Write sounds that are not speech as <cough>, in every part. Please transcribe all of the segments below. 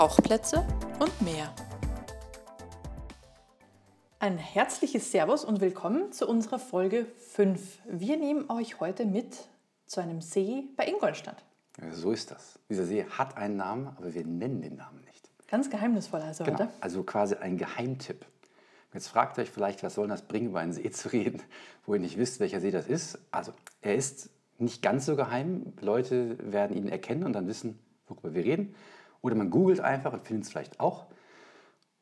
Tauchplätze und mehr. Ein herzliches Servus und willkommen zu unserer Folge 5. Wir nehmen euch heute mit zu einem See bei Ingolstadt. Ja, so ist das. Dieser See hat einen Namen, aber wir nennen den Namen nicht. Ganz geheimnisvoll also Genau, heute. also quasi ein Geheimtipp. Jetzt fragt euch vielleicht, was soll das bringen, über einen See zu reden, <laughs> wo ihr nicht wisst, welcher See das ist. Also, er ist nicht ganz so geheim. Leute werden ihn erkennen und dann wissen, worüber wir reden. Oder man googelt einfach und findet es vielleicht auch.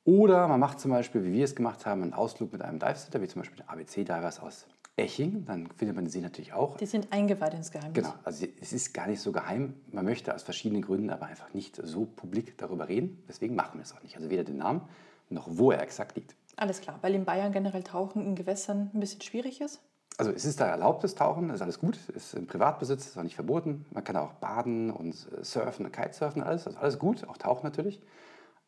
Oder man macht zum Beispiel, wie wir es gemacht haben, einen Ausflug mit einem Dive-Center, wie zum Beispiel den ABC-Divers aus Eching. Dann findet man See natürlich auch. Die sind eingeweiht ins Geheimnis. Genau, also es ist gar nicht so geheim. Man möchte aus verschiedenen Gründen aber einfach nicht so publik darüber reden. Deswegen machen wir es auch nicht. Also weder den Namen noch wo er exakt liegt. Alles klar, weil in Bayern generell Tauchen in Gewässern ein bisschen schwierig ist. Also es ist da erlaubtes Tauchen, ist alles gut, ist im Privatbesitz, ist auch nicht verboten. Man kann auch baden und surfen und Kitesurfen, alles, also alles gut, auch tauchen natürlich.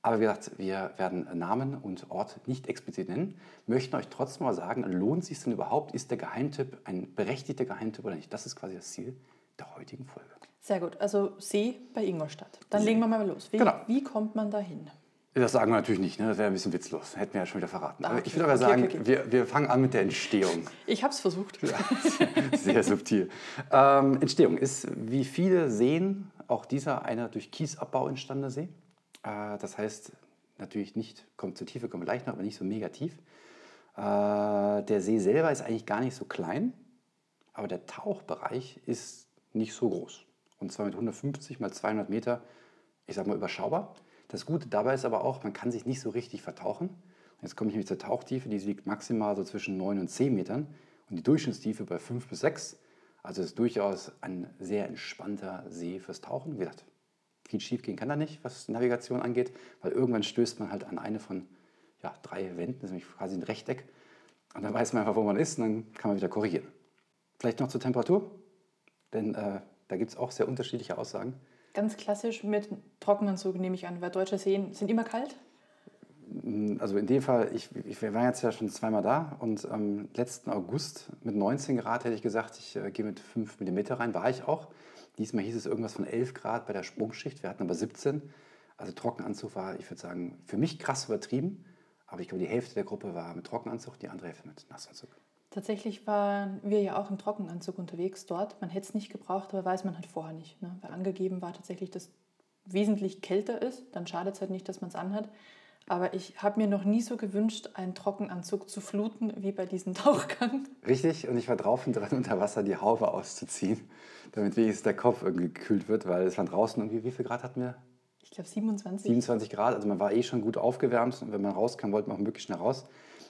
Aber wie gesagt, wir werden Namen und Ort nicht explizit nennen, möchten euch trotzdem mal sagen, lohnt sich denn überhaupt, ist der Geheimtipp ein berechtigter Geheimtipp oder nicht? Das ist quasi das Ziel der heutigen Folge. Sehr gut, also See bei Ingolstadt. Dann legen wir mal los. Wie, Genau. wie kommt man da hin? Das sagen wir natürlich nicht, ne? das wäre ein bisschen witzlos, hätten wir ja schon wieder verraten. Ah, Aber okay. ich würde aber Okay, sagen, okay. Wir, wir fangen an mit der Entstehung. Ich habe es versucht. <laughs> Sehr subtil. Ähm, Entstehung ist wie viele Seen auch dieser einer durch Kiesabbau entstandene See. Äh, das heißt natürlich nicht, kommt zur Tiefe, kommen wir gleich noch, aber nicht so mega tief. Äh, der See selber ist eigentlich gar nicht so klein, aber der Tauchbereich ist nicht so groß. Und zwar mit 150 mal 200 Meter, ich sag mal überschaubar. Das Gute dabei ist aber auch, man kann sich nicht so richtig vertauchen. Jetzt komme ich nämlich zur Tauchtiefe, die liegt maximal so zwischen 9 und 10 Metern und die Durchschnittstiefe bei 5 bis 6. Also ist durchaus ein sehr entspannter See fürs Tauchen. Wie gesagt, viel schief gehen kann da nicht, was Navigation angeht, weil irgendwann stößt man halt an eine von ja, drei Wänden, nämlich quasi ein Rechteck. Und dann weiß man einfach, wo man ist und dann kann man wieder korrigieren. Vielleicht noch zur Temperatur, denn äh, da gibt es auch sehr unterschiedliche Aussagen. Ganz klassisch mit Trockenanzug nehme ich an, weil deutsche Seen sind immer kalt. Also in dem Fall, ich, ich, wir waren jetzt ja schon zweimal da und am letzten August mit 19 Grad hätte ich gesagt, ich äh, gehe mit 5 mm rein, war ich auch. Diesmal hieß es irgendwas von 11 Grad bei der Sprungschicht, wir hatten aber 17. Also Trockenanzug war, ich würde sagen, für mich krass übertrieben, aber ich glaube, die Hälfte der Gruppe war mit Trockenanzug, die andere Hälfte mit Nassanzug. Tatsächlich waren wir ja auch im Trockenanzug unterwegs dort. Man hätte es nicht gebraucht, aber weiß man halt vorher nicht. Ne? Weil angegeben war tatsächlich, dass wesentlich kälter ist. Dann schadet es halt nicht, dass man es anhat. Aber ich habe mir noch nie so gewünscht, einen Trockenanzug zu fluten, wie bei diesem <laughs> Tauchgang. Richtig, und ich war drauf und dran, unter Wasser die Haube auszuziehen, damit wenigstens der Kopf irgendwie gekühlt wird, weil es war draußen irgendwie, wie viel Grad hatten wir? Ich glaube 27. 27 Grad, also man war eh schon gut aufgewärmt und wenn man rauskam, wollte man auch möglichst schnell raus.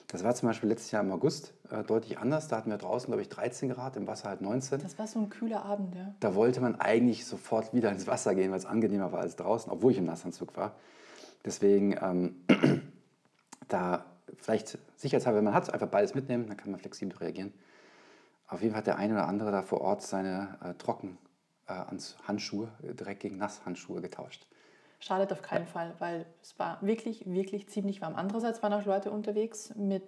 Das war zum Beispiel letztes Jahr im August äh, deutlich anders. Da hatten wir draußen, glaube ich, 13 Grad, im Wasser halt 19. Das war so ein kühler Abend, ja. Da wollte man eigentlich sofort wieder ins Wasser gehen, weil es angenehmer war als draußen, obwohl ich im Nassanzug war. Deswegen ähm, <clears throat> da vielleicht sicherheitshalber, wenn man hat, einfach beides mitnehmen, dann kann man flexibel reagieren. Auf jeden Fall hat der eine oder andere da vor Ort seine äh, Trocken äh, Handschuhe äh, direkt gegen Nasshandschuhe getauscht. Schadet auf keinen Fall, weil es war wirklich, wirklich ziemlich warm. Andererseits waren auch Leute unterwegs mit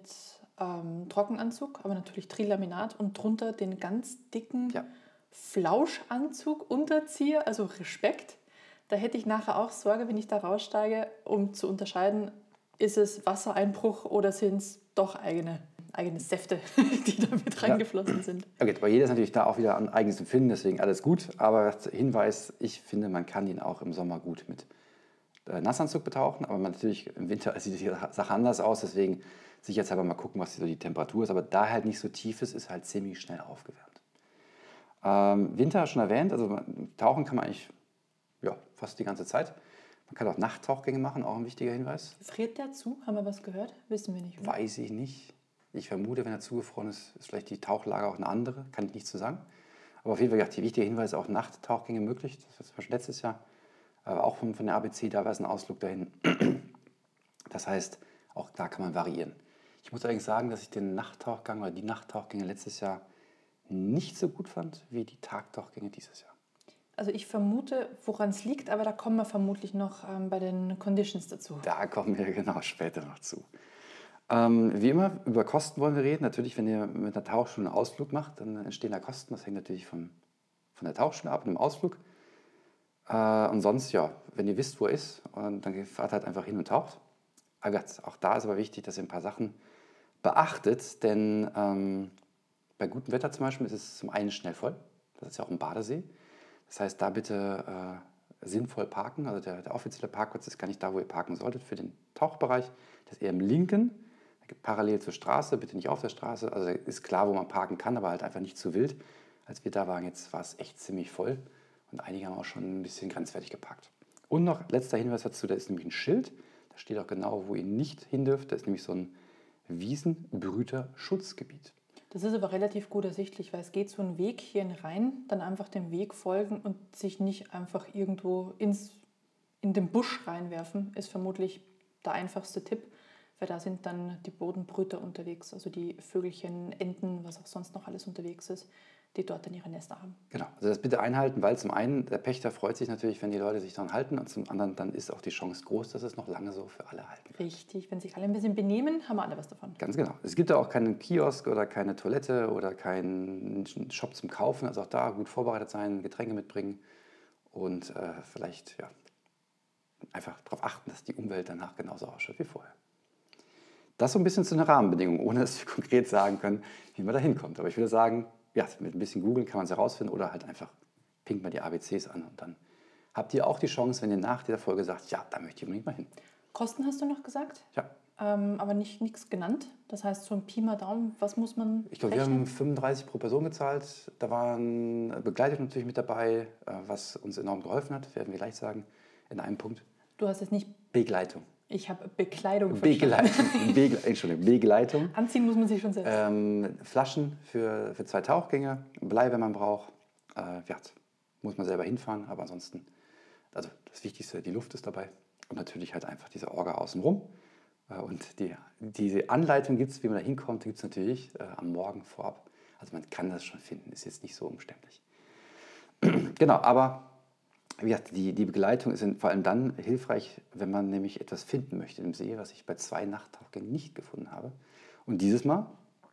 ähm, Trockenanzug, aber natürlich Trilaminat und drunter den ganz dicken Ja. Flauschanzug, Unterzieher, also Respekt. Da hätte ich nachher auch Sorge, wenn ich da raussteige, um zu unterscheiden, ist es Wassereinbruch oder sind es doch eigene, eigene Säfte, <laughs> die da mit reingeflossen sind. Okay, bei jeder ist natürlich da auch wieder ein eigenes Empfinden, deswegen alles gut. Aber Hinweis, ich finde, man kann ihn auch im Sommer gut mit Nassanzug betauchen, aber natürlich im Winter <laughs> sieht die Sache anders aus, deswegen sicherheitshalber mal gucken, was so die Temperatur ist. Aber da halt nicht so tief ist, ist halt ziemlich schnell aufgewärmt. Ähm, Winter schon erwähnt, also tauchen kann man eigentlich ja, fast die ganze Zeit. Man kann auch Nachttauchgänge machen, auch ein wichtiger Hinweis. Friert der zu? Haben wir was gehört? Wissen wir nicht. oder? Weiß ich nicht. Ich vermute, wenn er zugefroren ist, ist vielleicht die Tauchlage auch eine andere. Kann ich nicht zu sagen. Aber auf jeden Fall, ja, die wichtige Hinweise, auch Nachttauchgänge möglich. Das war zum Beispiel letztes Jahr. Äh, auch von, von der ABC, da war es ein Ausflug dahin. <clears throat> Das heißt, auch da kann man variieren. Ich muss allerdings sagen, dass ich den Nachttauchgang oder die Nachttauchgänge letztes Jahr nicht so gut fand wie die Tagtauchgänge dieses Jahr. Also ich vermute, woran es liegt, aber da kommen wir vermutlich noch ähm, bei den Conditions dazu. Da kommen wir genau später noch zu. Ähm, wie immer, über Kosten wollen wir reden. Natürlich, wenn ihr mit einer Tauchschule einen Ausflug macht, dann entstehen da Kosten. Das hängt natürlich vom, von der Tauchschule ab, einem Ausflug. Äh, und sonst, ja, wenn ihr wisst, wo er ist, dann fahrt halt einfach hin und taucht. Aber auch da ist aber wichtig, dass ihr ein paar Sachen beachtet, denn ähm, bei gutem Wetter zum Beispiel ist es zum einen schnell voll. Das ist ja auch ein Badesee. Das heißt, da bitte äh, sinnvoll parken. Also der, der, offizielle Parkplatz ist gar nicht da, wo ihr parken solltet für den Tauchbereich. Das ist eher im linken, parallel zur Straße, bitte nicht auf der Straße. Also ist klar, wo man parken kann, aber halt einfach nicht zu wild. Als wir da waren, jetzt war es echt ziemlich voll und einige haben auch schon ein bisschen grenzwertig geparkt. Und noch letzter Hinweis dazu, da ist nämlich ein Schild, da steht auch genau, wo ihr nicht hin dürft. Da ist nämlich so ein Wiesenbrüter-Schutzgebiet. Das ist aber relativ gut ersichtlich, weil es geht so einen Weg hierhin rein, dann einfach dem Weg folgen und sich nicht einfach irgendwo ins, in den Busch reinwerfen, ist vermutlich der einfachste Tipp, weil da sind dann die Bodenbrüter unterwegs, also die Vögelchen, Enten, was auch sonst noch alles unterwegs ist die dort dann ihre Nester haben. Genau, also das bitte einhalten, weil zum einen der Pächter freut sich natürlich, wenn die Leute sich daran halten und zum anderen dann ist auch die Chance groß, dass es noch lange so für alle halten wird. Richtig, wenn sich alle ein bisschen benehmen, haben wir alle was davon. Ganz genau. Es gibt ja auch keinen Kiosk oder keine Toilette oder keinen Shop zum Kaufen, also auch da gut vorbereitet sein, Getränke mitbringen und äh, vielleicht ja, einfach darauf achten, dass die Umwelt danach genauso ausschaut wie vorher. Das so ein bisschen zu den Rahmenbedingungen, ohne dass wir <laughs> konkret sagen können, wie man da hinkommt. Aber ich würde sagen, ja, mit ein bisschen googeln kann man es herausfinden oder halt einfach pinkt mal die ABCs an und dann habt ihr auch die Chance, wenn ihr nach dieser Folge sagt, ja, da möchte ich unbedingt mal hin. Kosten hast du noch gesagt? Ja. Ähm, aber nicht nichts genannt. Das heißt, so ein Pi mal Daumen, was muss man. Ich glaube, wir haben 35 pro Person gezahlt. Da waren Begleitung natürlich mit dabei, äh, was uns enorm geholfen hat, werden wir gleich sagen, in einem Punkt. Du hast jetzt nicht. Begleitung. Ich habe Bekleidung Begleitung. <laughs> Begle Entschuldigung, Begleitung. Anziehen muss man sich schon selbst. Ähm, Flaschen für, für zwei Tauchgänge, Blei, wenn man braucht. Äh, ja, muss man selber hinfahren, aber ansonsten, also das Wichtigste, die Luft ist dabei. Und natürlich halt einfach diese Orga außenrum. Äh, und die, diese Anleitung gibt es, wie man da hinkommt, gibt es natürlich äh, am Morgen vorab. Also man kann das schon finden, ist jetzt nicht so umständlich. <clears throat> genau, aber wie gesagt, die, die Begleitung ist vor allem dann hilfreich, wenn man nämlich etwas finden möchte im See, was ich bei zwei Nachttauchgängen nicht gefunden habe. Und dieses Mal,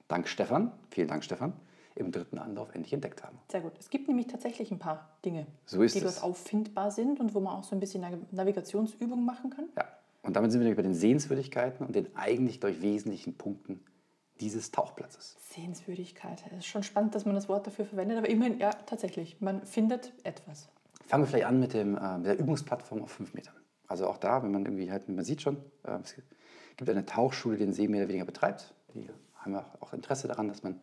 dank Stefan, vielen Dank Stefan, im dritten Anlauf endlich entdeckt haben. Sehr gut. Es gibt nämlich tatsächlich ein paar Dinge, so die dort auffindbar sind und wo man auch so ein bisschen Navigationsübungen machen kann. Ja, und damit sind wir bei den Sehenswürdigkeiten und den eigentlich, ich, wesentlichen Punkten dieses Tauchplatzes. Sehenswürdigkeit. Es ist schon spannend, dass man das Wort dafür verwendet, aber immerhin, ja, tatsächlich, man findet etwas. Fangen wir vielleicht an mit, dem, äh, der Übungsplattform auf 5 Metern. Also auch da, wenn man irgendwie halt, man sieht schon, äh, es gibt eine Tauchschule, die den See mehr oder weniger betreibt. Die haben auch Interesse daran, dass man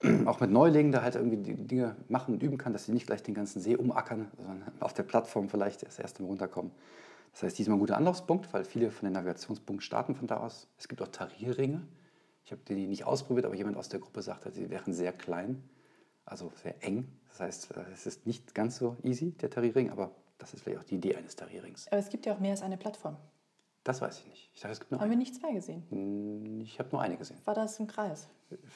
<clears throat> auch mit Neulingen da halt irgendwie die Dinge machen und üben kann, dass sie nicht gleich den ganzen See umackern, sondern <laughs> auf der Plattform vielleicht das erste Mal runterkommen. Das heißt, diesmal ein guter Anlaufspunkt, weil viele von den Navigationspunkten starten von da aus. Es gibt auch Tarierringe. Ich habe die nicht ausprobiert, aber jemand aus der Gruppe sagte, sie wären sehr klein, also sehr eng. Das heißt, es ist nicht ganz so easy, der Tarierring, aber das ist vielleicht auch die Idee eines Tarierrings. Aber es gibt ja auch mehr als eine Plattform. Das weiß ich nicht. Ich dachte, es gibt nur Haben eine. wir nicht zwei gesehen? Hm, ich habe nur eine gesehen. War das im Kreis?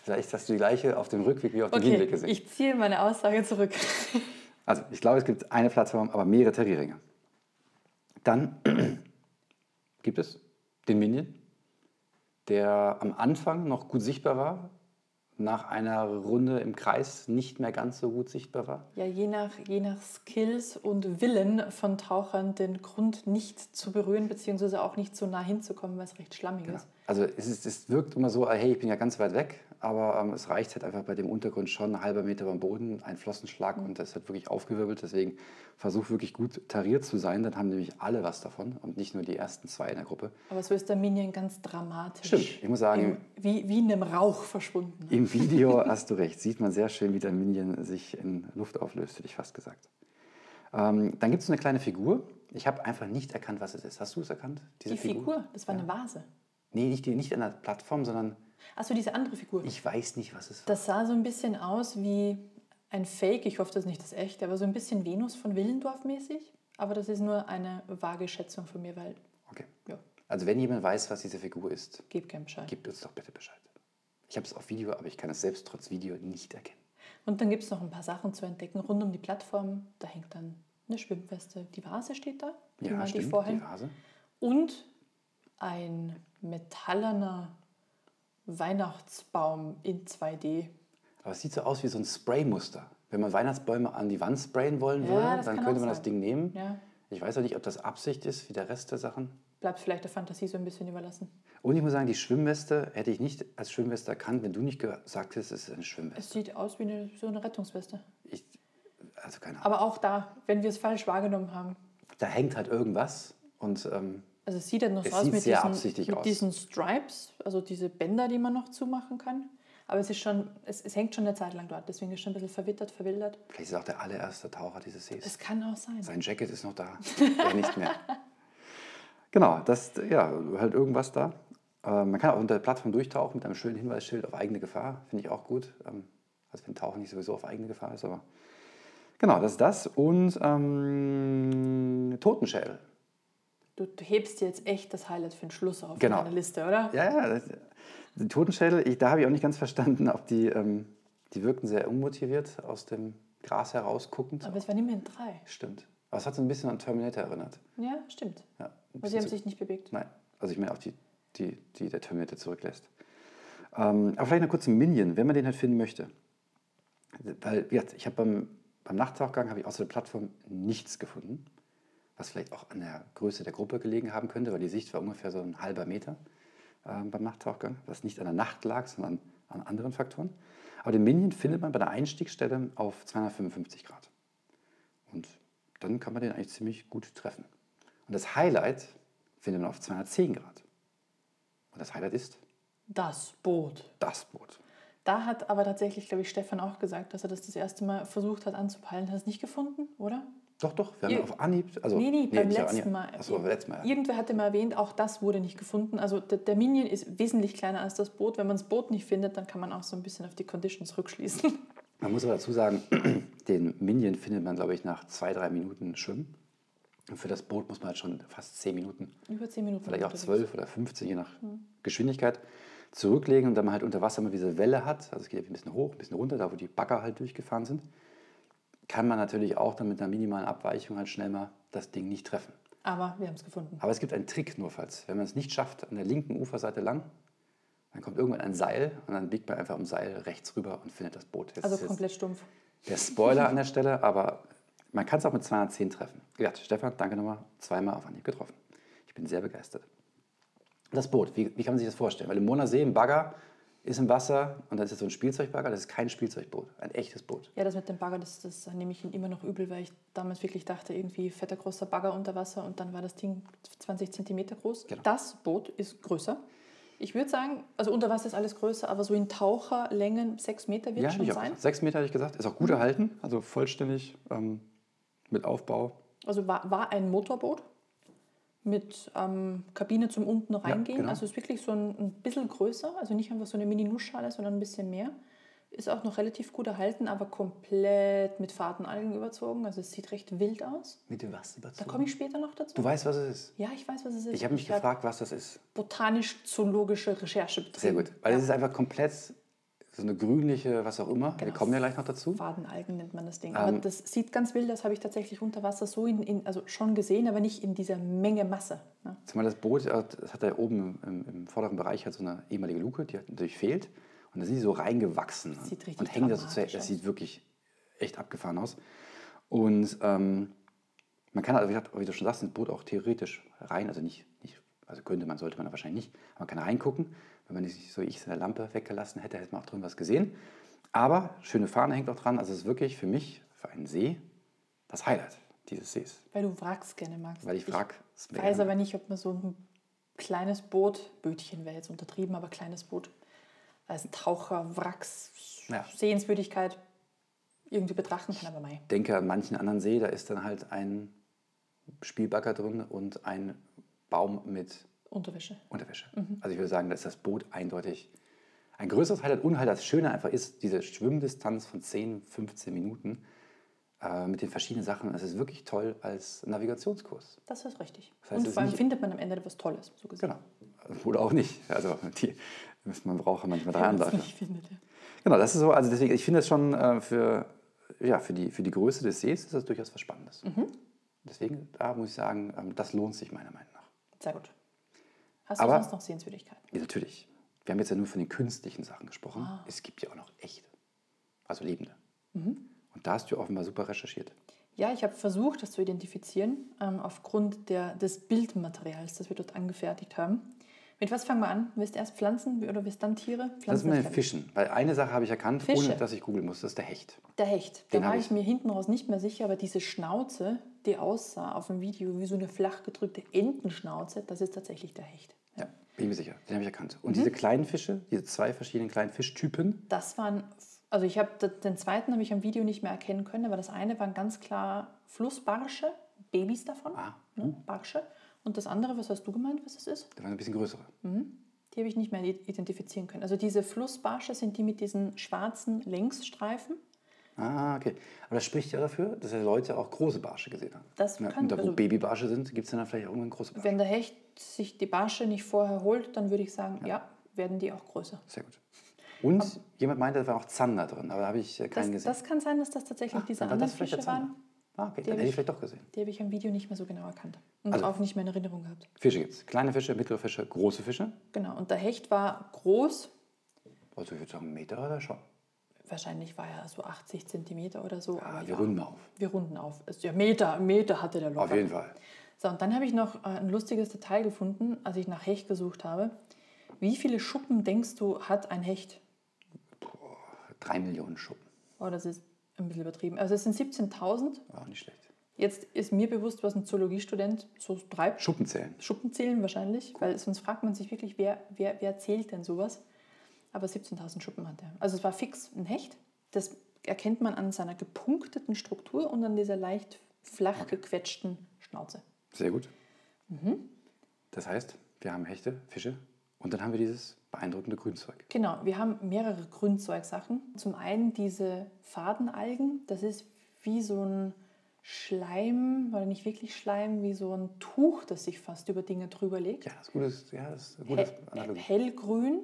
Vielleicht hast du die gleiche auf dem Rückweg wie auf dem okay, Hinweg gesehen. Ich ziehe meine Aussage zurück. <laughs> Also, ich glaube, es gibt eine Plattform, aber mehrere Tarierringe. Dann <clears throat> gibt es den Minion, der am Anfang noch gut sichtbar war, nach einer Runde im Kreis nicht mehr ganz so gut sichtbar war? Ja, je nach, je nach Skills und Willen von Tauchern den Grund nicht zu berühren, beziehungsweise auch nicht so nah hinzukommen, weil es recht schlammig Genau. ist. Also es, ist, es wirkt immer so, hey, ich bin ja ganz weit weg, aber ähm, es reicht halt einfach bei dem Untergrund schon ein halber Meter beim Boden, ein Flossenschlag und das hat wirklich aufgewirbelt. Deswegen versuch wirklich gut tariert zu sein, dann haben nämlich alle was davon und nicht nur die ersten zwei in der Gruppe. Aber so ist der Minion ganz dramatisch. Stimmt, ich muss sagen, Im, wie, wie in einem Rauch verschwunden. Im Video <laughs> hast du recht, sieht man sehr schön, wie der Minion sich in Luft auflöst, hätte ich fast gesagt. Ähm, dann gibt es eine kleine Figur. Ich habe einfach nicht erkannt, was es ist. Hast du es erkannt? Die Figur, das war eine Vase. Nee, nicht, die, nicht an der Plattform, sondern Achso, diese andere Figur. ich weiß nicht, was es war. Das sah so ein bisschen aus wie ein Fake. Ich hoffe, das ist nicht das echte, aber so ein bisschen Venus von Willendorf mäßig. Aber das ist nur eine vage Schätzung von mir, weil, Okay. ja, Also wenn jemand weiß, was diese Figur ist, gebt keinen Bescheid. gebt uns doch bitte Bescheid. Ich habe es auf Video, aber ich kann es selbst trotz Video nicht erkennen. Und dann gibt es noch ein paar Sachen zu entdecken rund um die Plattform. Da hängt dann eine Schwimmweste. Die Vase steht da, die Ja, stimmt, vorhin. die Vase. Und ein metallener Weihnachtsbaum in 2D. Aber es sieht so aus wie so ein Spraymuster. wenn man Weihnachtsbäume an die Wand sprayen wollen Ja, würde, das dann könnte man das sein. Ding nehmen. Ja. Ich weiß auch nicht, ob das Absicht ist, wie der Rest der Sachen. Bleibt vielleicht der Fantasie so ein bisschen überlassen. Und ich muss sagen, die Schwimmweste hätte ich nicht als Schwimmweste erkannt, wenn du nicht gesagt hättest, es ist eine Schwimmweste. Es sieht aus wie eine, so eine Rettungsweste. Ich, also keine Ahnung. Aber auch da, wenn wir es falsch wahrgenommen haben. Da hängt halt irgendwas und ähm, Also es sieht halt noch Es so aus mit, diesen, mit aus. diesen Stripes, also diese Bänder, die man noch zumachen kann. Aber es ist schon, es, es hängt schon eine Zeit lang dort, deswegen ist es schon ein bisschen verwittert, verwildert. vielleicht ist es auch der allererste Taucher dieses Sees. Es kann auch sein. Sein Jacket ist noch da, er nicht mehr. <laughs> Genau, das ja halt irgendwas da. Äh, man kann auch unter der Plattform durchtauchen mit einem schönen Hinweisschild auf eigene Gefahr, finde ich auch gut. Ähm, also wenn Tauchen nicht sowieso auf eigene Gefahr ist, aber genau, das ist das. Und ähm, Totenschädel. Du, du hebst jetzt echt das Highlight für den Schluss auf Genau. in deine Liste, oder? Ja, ja, das, die Totenschädel, ich, da habe ich auch nicht ganz verstanden, ob die, ähm, die wirkten sehr unmotiviert aus dem Gras herausguckend. Aber es waren immerhin drei. Stimmt. Aber es hat so ein bisschen an Terminator erinnert. Ja, stimmt. Ja, bisschen sie haben sich nicht bewegt. Nein, also ich meine auch die, die, die der Terminator zurücklässt. Ähm, aber vielleicht noch kurz ein Minion, wenn man den halt finden möchte. Weil, wie gesagt, ich habe beim, beim Nachttauchgang habe ich außer der Plattform nichts gefunden, was vielleicht auch an der Größe der Gruppe gelegen haben könnte, weil die Sicht war ungefähr so ein halber Meter ähm, beim Nachttauchgang, was nicht an der Nacht lag, sondern an anderen Faktoren. Aber den Minion findet man bei der Einstiegsstelle auf 255 Grad. Und dann kann man den eigentlich ziemlich gut treffen. Und das Highlight findet man auf 210 Grad. Und das Highlight ist Das Boot. das Boot. Da hat aber tatsächlich, glaube ich, Stefan auch gesagt, dass er das das erste Mal versucht hat anzupeilen. Hat es nicht gefunden, oder? Doch, doch, wir haben Ihr- auf Anhieb. Also, nee, nee, beim nicht auf letzten. Mal. Achso, beim letzten Mal. Ja. Irgendwer hatte mal erwähnt, auch das wurde nicht gefunden. Also der, der Minion ist wesentlich kleiner als das Boot. Wenn man das Boot nicht findet, dann kann man auch so ein bisschen auf die Conditions rückschließen. <laughs> Man muss aber dazu sagen, <clears throat> den Minion findet man, glaube ich, nach zwei, drei Minuten Schwimmen. Und für das Boot muss man halt schon fast zehn Minuten, Über zehn Minuten. vielleicht auch zwölf oder 15, je nach Geschwindigkeit, zurücklegen und dann man halt unter Wasser immer diese Welle hat. Also es geht ja ein bisschen hoch, ein bisschen runter, da wo die Bagger halt durchgefahren sind. Kann man natürlich auch dann mit einer minimalen Abweichung halt schnell mal das Ding nicht treffen. Aber wir haben es gefunden. Aber es gibt einen Trick nurfalls. Wenn man es nicht schafft, an der linken Uferseite lang, dann kommt irgendwann ein Seil und dann biegt man einfach am Seil rechts rüber und findet das Boot. Jetzt Also komplett stumpf. der Spoiler an der <laughs> Stelle, aber man kann es auch mit 210 treffen. Ja, Stefan, danke nochmal, zweimal auf Anhieb getroffen. Ich bin sehr begeistert. Das Boot, wie, wie kann man sich das vorstellen? Weil im Moner See, ein Bagger ist im Wasser und das ist so ein Spielzeugbagger, das ist kein Spielzeugboot, ein echtes Boot. Ja, das mit dem Bagger, das, das nehme ich immer noch übel, weil ich damals wirklich dachte, irgendwie fetter großer Bagger unter Wasser und dann war das Ding 20 Zentimeter groß. Genau. Das Boot ist größer. Ich würde sagen, also unter Wasser ist alles größer, aber so in Taucherlängen sechs Meter wird Ja, schon sein. Sechs Meter, hätte ich gesagt, ist auch gut erhalten, also vollständig ähm, mit Aufbau. Also war, war ein Motorboot mit ähm, Kabine zum unten reingehen. genau. Also ist wirklich so ein, ein bisschen größer, also nicht einfach so eine Mini-Nussschale, sondern ein bisschen mehr. Ist auch noch relativ gut erhalten, aber komplett mit Fadenalgen überzogen. Also es sieht recht wild aus. Mit was Da überzogen? komme ich später noch dazu. Du weißt, was es ist. Ja, ich weiß, was es ist. Ich habe mich hab gefragt, was das ist. Botanisch-zoologische Recherche betrieben. Sehr gut, weil ja. es ist einfach komplett so eine grünliche, was auch immer. Wir Genau. kommen ja gleich noch dazu. Fadenalgen nennt man das Ding. Ähm, Aber das sieht ganz wild aus, habe ich tatsächlich unter Wasser so in, in, also schon gesehen, aber nicht in dieser Menge Masse. Ne? Zumal das Boot, äh, das hat da oben im, im vorderen Bereich halt so eine ehemalige Luke, die hat natürlich fehlt. Und da sind die so reingewachsen Das sieht richtig und hängen da so zu, Das sieht wirklich echt abgefahren aus. Und ähm, man kann, also wie, gesagt, wie du schon sagst, ins Boot auch theoretisch rein, also nicht, nicht also könnte man, sollte man da wahrscheinlich nicht, aber man kann reingucken. Wenn man nicht so ich seine Lampe weggelassen hätte, hätte man auch drin was gesehen. Aber schöne Fahne hängt auch dran. Also es ist wirklich für mich, für einen See, das Highlight dieses Sees. Weil du Wracks gerne magst. Weil ich frage, Ich weiß aber nicht, ob man so ein kleines Boot, Bötchen wäre jetzt untertrieben, aber kleines Boot als Taucher, Wracks, Ja. Sehenswürdigkeit irgendwie betrachten kann, aber mei. denke an manchen anderen See, da ist dann halt ein Spielbagger drin und ein Baum mit Unterwäsche. Unterwäsche. Also ich würde sagen, da ist das Boot eindeutig ein größeres Highlight. Und halt das Schöne einfach ist, diese Schwimmdistanz von 10, 15 Minuten äh, mit den verschiedenen Sachen. Das ist wirklich toll als Navigationskurs. Das ist richtig. Das heißt, es Und vor allem findet man am Ende etwas Tolles, so gesehen. Genau. Oder auch nicht. Also die, man braucht manchmal drei Anläufe. nicht findet, ja. Genau, das ist so. Also deswegen, ich finde es schon äh, für, ja, für, die, für die Größe des Sees ist das durchaus was Spannendes. Mhm. Deswegen, da muss ich sagen, ähm, das lohnt sich meiner Meinung nach. Sehr gut. Hast Aber- du sonst noch Sehenswürdigkeiten? Ja, natürlich. Wir haben jetzt ja nur von den künstlichen Sachen gesprochen. Ah. Es gibt ja auch noch echte, also lebende. Mhm. Und da hast du offenbar super recherchiert. Ja, ich habe versucht, das zu identifizieren, ähm, aufgrund der, des Bildmaterials, das wir dort angefertigt haben. Mit was fangen wir an? Willst du erst Pflanzen oder willst du dann Tiere? Das Pflanzen den gleich. Fischen. Weil eine Sache habe ich erkannt, Fische. ohne dass ich googeln muss, das ist der Hecht. Der Hecht. Den Da war ich. mir hinten raus nicht mehr sicher, aber diese Schnauze, die aussah auf dem Video wie so eine flach gedrückte Entenschnauze, das ist tatsächlich der Hecht. Bin mir sicher. Den habe ich erkannt. Mhm. Und diese kleinen Fische, diese zwei verschiedenen kleinen Fischtypen, Das waren, also ich habe den zweiten habe ich am Video nicht mehr erkennen können, aber das eine waren ganz klar Flussbarsche, Babys davon, Ah, ne, Barsche. Und das andere, was hast du gemeint, was es ist? das waren ein bisschen größere. Die habe ich nicht mehr identifizieren können. Also diese Flussbarsche sind die mit diesen schwarzen Längsstreifen. Ah, okay. Aber das spricht ja dafür, dass ja Leute auch große Barsche gesehen haben. Das ja, kann- und da, wo also- Babybarsche sind, gibt es dann vielleicht auch irgendwann große Barsche. Wenn der Hecht sich die Barsche nicht vorher holt, dann würde ich sagen, ja, werden die auch größer. Sehr gut. Und jemand meinte, da war auch Zander drin, aber da habe ich äh, Das, keinen gesehen. das kann sein, dass das tatsächlich diese dann war anderen das Fische Zander. waren. Ah, okay, Die dann habe hätte ich ich- vielleicht doch gesehen. Die habe ich am Video nicht mehr so genau erkannt. Und Also- auch nicht mehr in Erinnerung gehabt. Fische gibt es. Kleine Fische, mittlere Fische, große Fische. Genau. Und der Hecht war groß. Also ich würde sagen, Meter oder schon. Wahrscheinlich war er so 80 Zentimeter oder so. Ja, aber wir ja, runden auf. Wir runden auf. Ist ja Meter, Meter hatte der locker. Auf jeden Fall. So, und dann habe ich noch äh, ein lustiges Detail gefunden, als ich nach Hecht gesucht habe. Wie viele Schuppen denkst du, hat ein Hecht? Drei Millionen Schuppen. Oh, das ist ein bisschen übertrieben. Also es sind 17.000. War auch nicht schlecht. Jetzt ist mir bewusst, was ein Zoologiestudent so treibt. Schuppen zählen. Schuppen zählen wahrscheinlich, weil sonst fragt man sich wirklich, wer, wer, wer zählt denn sowas? Aber 17.000 Schuppen hat er. Also es war fix ein Hecht. Das erkennt man an seiner gepunkteten Struktur und an dieser leicht flach gequetschten Schnauze. Sehr gut. Mhm. Das heißt, wir haben Hechte, Fische und dann haben wir dieses beeindruckende Grünzeug. Genau, wir haben mehrere Grünzeugsachen. Zum einen diese Fadenalgen, das ist wie so ein Schleim, oder nicht wirklich Schleim, wie so ein Tuch, das sich fast über Dinge drüber legt. Ja, das ist, gutes, ja, das ist eine gute Hell, hellgrün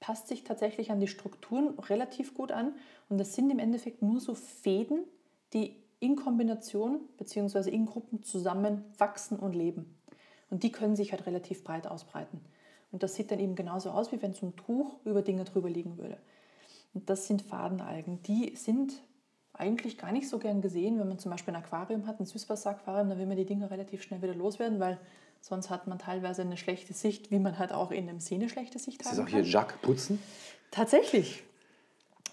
passt sich tatsächlich an die Strukturen relativ gut an. Und das sind im Endeffekt nur so Fäden, die in Kombination bzw. in Gruppen zusammen wachsen und leben. Und die können sich halt relativ breit ausbreiten. Und das sieht dann eben genauso aus, wie wenn so ein Tuch über Dinge drüber liegen würde. Und das sind Fadenalgen. Die sind eigentlich gar nicht so gern gesehen, wenn man zum Beispiel ein Aquarium hat, ein Süßwasseraquarium, dann will man die Dinger relativ schnell wieder loswerden, weil sonst hat man teilweise eine schlechte Sicht, wie man halt auch in einem See eine schlechte Sicht Ist haben das auch hier Jacques Putzen? Tatsächlich.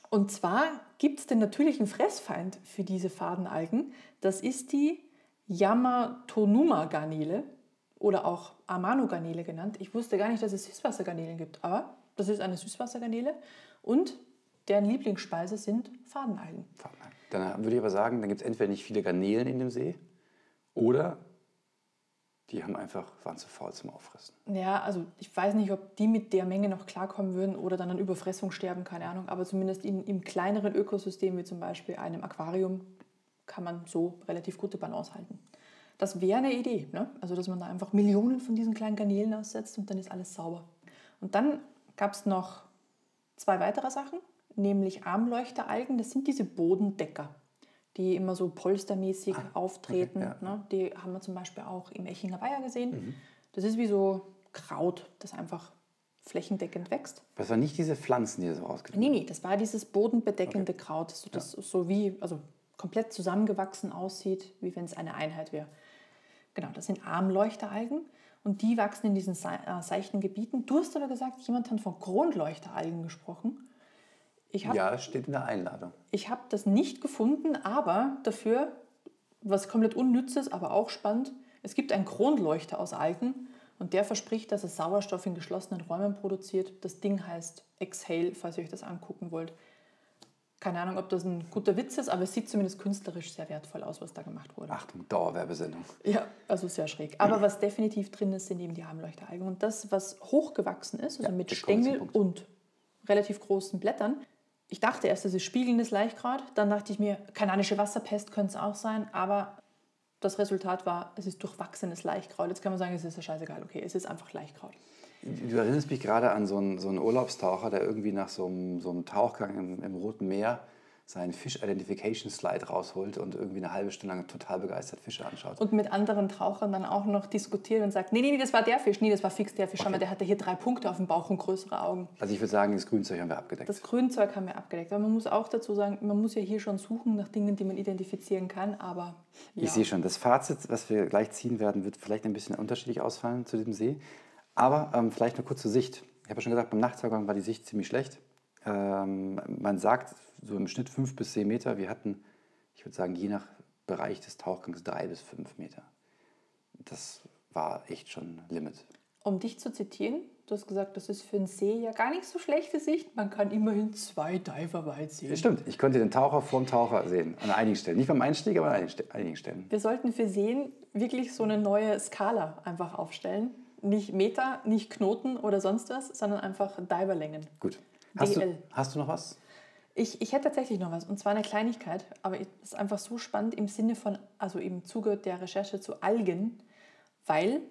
Und zwar gibt es den natürlichen Fressfeind für diese Fadenalgen. Das ist die Yamatonuma-Garnele oder auch Amano-Garnele genannt. Ich wusste gar nicht, dass es Süßwassergarnelen gibt, aber das ist eine Süßwassergarnele und deren Lieblingsspeise sind Fadenalgen. Dann würde ich aber sagen, dann gibt es entweder nicht viele Garnelen in dem See oder die haben einfach, waren zu faul zum Auffressen. Ja, also ich weiß nicht, ob die mit der Menge noch klarkommen würden oder dann an Überfressung sterben, keine Ahnung. Aber zumindest in, im kleineren Ökosystem, wie zum Beispiel einem Aquarium, kann man so relativ gute Balance halten. Das wäre eine Idee, ne? also dass man da einfach Millionen von diesen kleinen Garnelen aussetzt und dann ist alles sauber. Und dann gab es noch zwei weitere Sachen, nämlich Armleuchteralgen. Das sind diese Bodendecker, die immer so polstermäßig auftreten. Ah, okay, ja. ne? Die haben wir zum Beispiel auch im Echinger Weiher gesehen. Mhm. Das ist wie so Kraut, das einfach flächendeckend wächst. Das waren nicht diese Pflanzen, die so rausgekommen Nee, nee, das war dieses bodenbedeckende Kraut, so, das so wie, also komplett zusammengewachsen aussieht, wie wenn es eine Einheit wäre. Genau, das sind Armleuchteralgen und die wachsen in diesen äh, seichten Gebieten. Du hast aber gesagt, jemand hat von Kronleuchteralgen gesprochen. Habe Ja, das steht in der Einladung. ich habe das nicht gefunden, aber dafür, was komplett unnützes, aber auch spannend, es gibt einen Kronleuchter aus Algen und der verspricht, dass es Sauerstoff in geschlossenen Räumen produziert. Das Ding heißt Exhale, falls ihr euch das angucken wollt. Keine Ahnung, ob das ein guter Witz ist, aber es sieht zumindest künstlerisch sehr wertvoll aus, was da gemacht wurde. Achtung, Dauerwerbesendung. Ja, also sehr schräg. Aber was definitiv drin ist, sind eben die Armleuchteralgen. Und das, was hochgewachsen ist, also Ja, mit Stängel und relativ großen Blättern. Ich dachte erst, das ist spiegelndes Laichkraut. Dann dachte ich mir, kananische Wasserpest könnte es auch sein. Aber das Resultat war, es ist durchwachsenes Laichkraut. Jetzt kann man sagen, es ist ja scheißegal. Okay, es ist einfach Laichkraut. Du erinnerst mich gerade an so einen, so einen Urlaubstaucher, der irgendwie nach so einem, so einem Tauchgang im, im Roten Meer seinen Fish Identification Slide rausholt und irgendwie eine halbe Stunde lang total begeistert Fische anschaut. Und mit anderen Tauchern dann auch noch diskutiert und sagt, nee, nee, nee, das war der Fisch, nee, das war fix der Fisch, Okay. aber der hatte hier drei Punkte auf dem Bauch und größere Augen. Also ich würde sagen, das Grünzeug haben wir abgedeckt. Das Grünzeug haben wir abgedeckt. Aber man muss auch dazu sagen, man muss ja hier schon suchen nach Dingen, die man identifizieren kann, aber ja. Ich sehe schon, das Fazit, was wir gleich ziehen werden, wird vielleicht ein bisschen unterschiedlich ausfallen zu diesem See. Aber ähm, vielleicht nur kurz zur Sicht. Ich habe ja schon gesagt, beim Nachtaugang war die Sicht ziemlich schlecht. Ähm, man sagt so im Schnitt fünf bis zehn Meter. Wir hatten, ich würde sagen, je nach Bereich des Tauchgangs drei bis fünf Meter. Das war echt schon Limit. Um dich zu zitieren, du hast gesagt, das ist für einen See ja gar nicht so schlechte Sicht. Man kann immerhin zwei Diver weit sehen. Stimmt, ich konnte den Taucher vorm Taucher sehen, an einigen Stellen. Nicht beim Einstieg, aber an einigen Ste- einigen Stellen. Wir sollten für Seen wirklich so eine neue Skala einfach aufstellen. Nicht Meter, nicht Knoten oder sonst was, sondern einfach Diverlängen. Gut. Hast du, DL. hast du noch was? Ich, ich hätte tatsächlich noch was, und zwar eine Kleinigkeit, aber es ist einfach so spannend im Sinne von, also im Zuge der Recherche zu Algen, weil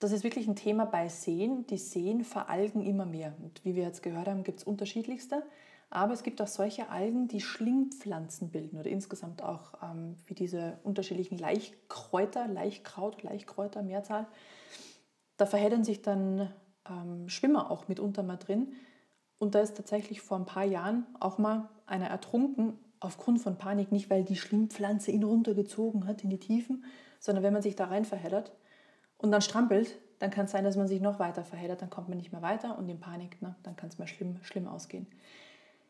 das ist wirklich ein Thema bei Seen. Die Seen veralgen immer mehr. Und wie wir jetzt gehört haben, gibt es unterschiedlichste. Aber es gibt auch solche Algen, die Schlingpflanzen bilden oder insgesamt auch ähm, wie diese unterschiedlichen Laichkräuter, Laichkraut, Laichkräuter, Mehrzahl. Da verheddern sich dann ähm, Schwimmer auch mitunter mal drin. Und da ist tatsächlich vor ein paar Jahren auch mal einer ertrunken, aufgrund von Panik, nicht weil die Schlingpflanze ihn runtergezogen hat in die Tiefen, sondern wenn man sich da rein verheddert und dann strampelt, dann kann es sein, dass man sich noch weiter verheddert, dann kommt man nicht mehr weiter und in Panik, ne, dann kann es mal schlimm, schlimm ausgehen.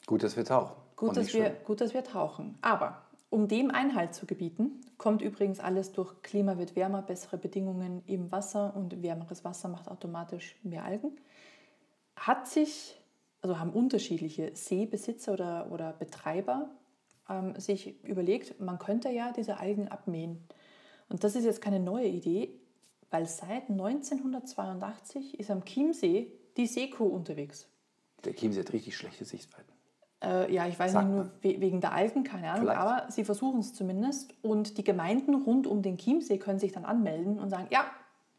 Gut, dass wir tauchen. Gut dass, wir, gut, dass wir tauchen. Aber um dem Einhalt zu gebieten, kommt übrigens alles durch Klima wird wärmer, bessere Bedingungen im Wasser und wärmeres Wasser macht automatisch mehr Algen. Hat sich, also haben unterschiedliche Seebesitzer oder, oder Betreiber ähm, sich überlegt, man könnte ja diese Algen abmähen. Und das ist jetzt keine neue Idee, weil seit 1982 ist am Chiemsee die Seekuh unterwegs. Der Chiemsee hat richtig schlechte Sichtweiten. Äh, ja, ich weiß Sagt nicht nur we wegen der Algen, keine Ahnung, Vielleicht. aber sie versuchen es zumindest. Und die Gemeinden rund um den Chiemsee können sich dann anmelden und sagen, ja,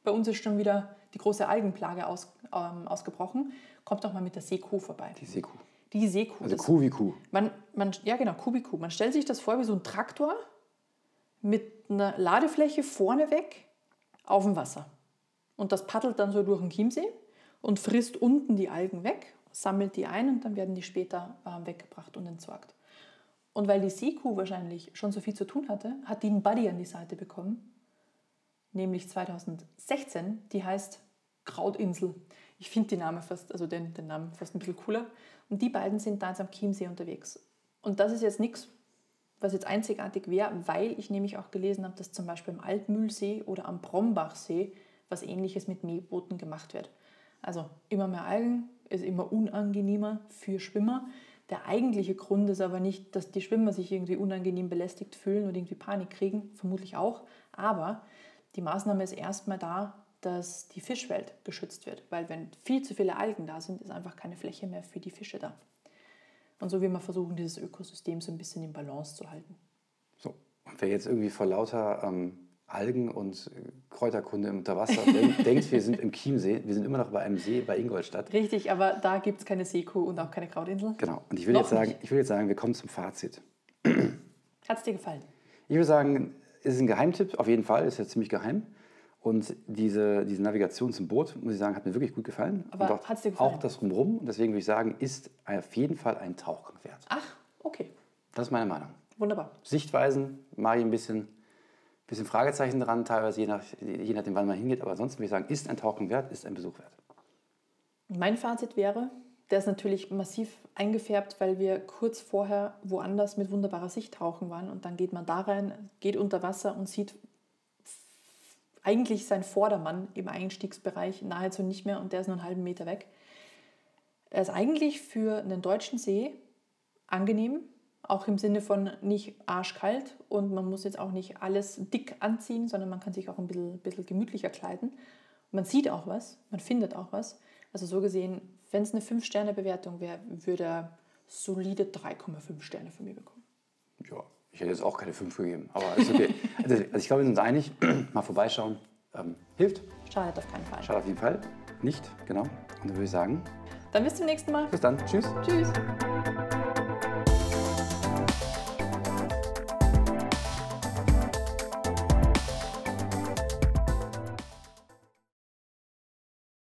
bei uns ist schon wieder die große Algenplage aus, ähm, ausgebrochen. Kommt doch mal mit der Seekuh vorbei. Die Seekuh. Die Seekuh. Also Kuh wie Kuh. man, man, ja, genau, Kuh wie Kuh. Man stellt sich das vor wie so ein Traktor mit einer Ladefläche vorneweg auf dem Wasser. Und das paddelt dann so durch den Chiemsee und frisst unten die Algen weg, sammelt die ein und dann werden die später ähm, weggebracht und entsorgt. Und weil die Seekuh wahrscheinlich schon so viel zu tun hatte, hat die einen Buddy an die Seite bekommen, nämlich 2016, die heißt Krautinsel. Ich finde die Name fast, also den, den Namen fast ein bisschen cooler. Und die beiden sind da jetzt am Chiemsee unterwegs. Und das ist jetzt nichts, was jetzt einzigartig wäre, weil ich nämlich auch gelesen habe, dass zum Beispiel am Altmühlsee oder am Brombachsee was ähnliches mit Mähbooten gemacht wird. Also immer mehr Algen ist immer unangenehmer für Schwimmer. Der eigentliche Grund ist aber nicht, dass die Schwimmer sich irgendwie unangenehm belästigt fühlen oder irgendwie Panik kriegen, vermutlich auch. Aber die Maßnahme ist erstmal da, dass die Fischwelt geschützt wird. Weil wenn viel zu viele Algen da sind, ist einfach keine Fläche mehr für die Fische da. Und so will man versuchen, dieses Ökosystem so ein bisschen in Balance zu halten. So. Und wer jetzt irgendwie vor lauter ähm, Algen und äh, Kräuterkunde unter Wasser <laughs> denkt, denkt, wir sind im Chiemsee, wir sind immer noch bei einem See bei Ingolstadt. Richtig, aber da gibt es keine Seekuh und auch keine Krautinsel. Genau. Und ich will, Noch jetzt sagen, ich will jetzt sagen, wir kommen zum Fazit. Hat es dir gefallen? Ich würde sagen, es ist ein Geheimtipp, auf jeden Fall, ist ja ziemlich geheim. Und diese, diese Navigation zum Boot, muss ich sagen, hat mir wirklich gut gefallen. Aber und auch, hat's dir gefallen? auch das Rumrum. Und deswegen würde ich sagen, ist auf jeden Fall ein Tauchgang wert. Ach, okay. Das ist meine Meinung. Wunderbar. Sichtweisen mache ich ein bisschen, bisschen Fragezeichen dran, teilweise je, nach, je nachdem, wann man hingeht. Aber ansonsten würde ich sagen, ist ein Tauchgang wert, ist ein Besuch wert. Mein Fazit wäre, der ist natürlich massiv eingefärbt, weil wir kurz vorher woanders mit wunderbarer Sicht tauchen waren und dann geht man da rein, geht unter Wasser und sieht eigentlich sein Vordermann im Einstiegsbereich nahezu nicht mehr und der ist nur einen halben Meter weg. Er ist eigentlich für einen deutschen See angenehm, auch im Sinne von nicht arschkalt und man muss jetzt auch nicht alles dick anziehen, sondern man kann sich auch ein bisschen, bisschen gemütlicher kleiden. Man sieht auch was, man findet auch was. Also so gesehen, wenn es eine 5-Sterne-Bewertung wäre, würde er solide 3,5 Sterne von mir bekommen. Ja, ich hätte jetzt auch keine 5 gegeben, aber ist okay. <laughs> also ich glaube, wir sind uns einig. <clears throat> Mal vorbeischauen ähm, hilft. Schadet auf keinen Fall. Schaut auf jeden Fall nicht, genau. Und dann würde ich sagen, Dann bis zum nächsten Mal. bis dann. Tschüss. Tschüss.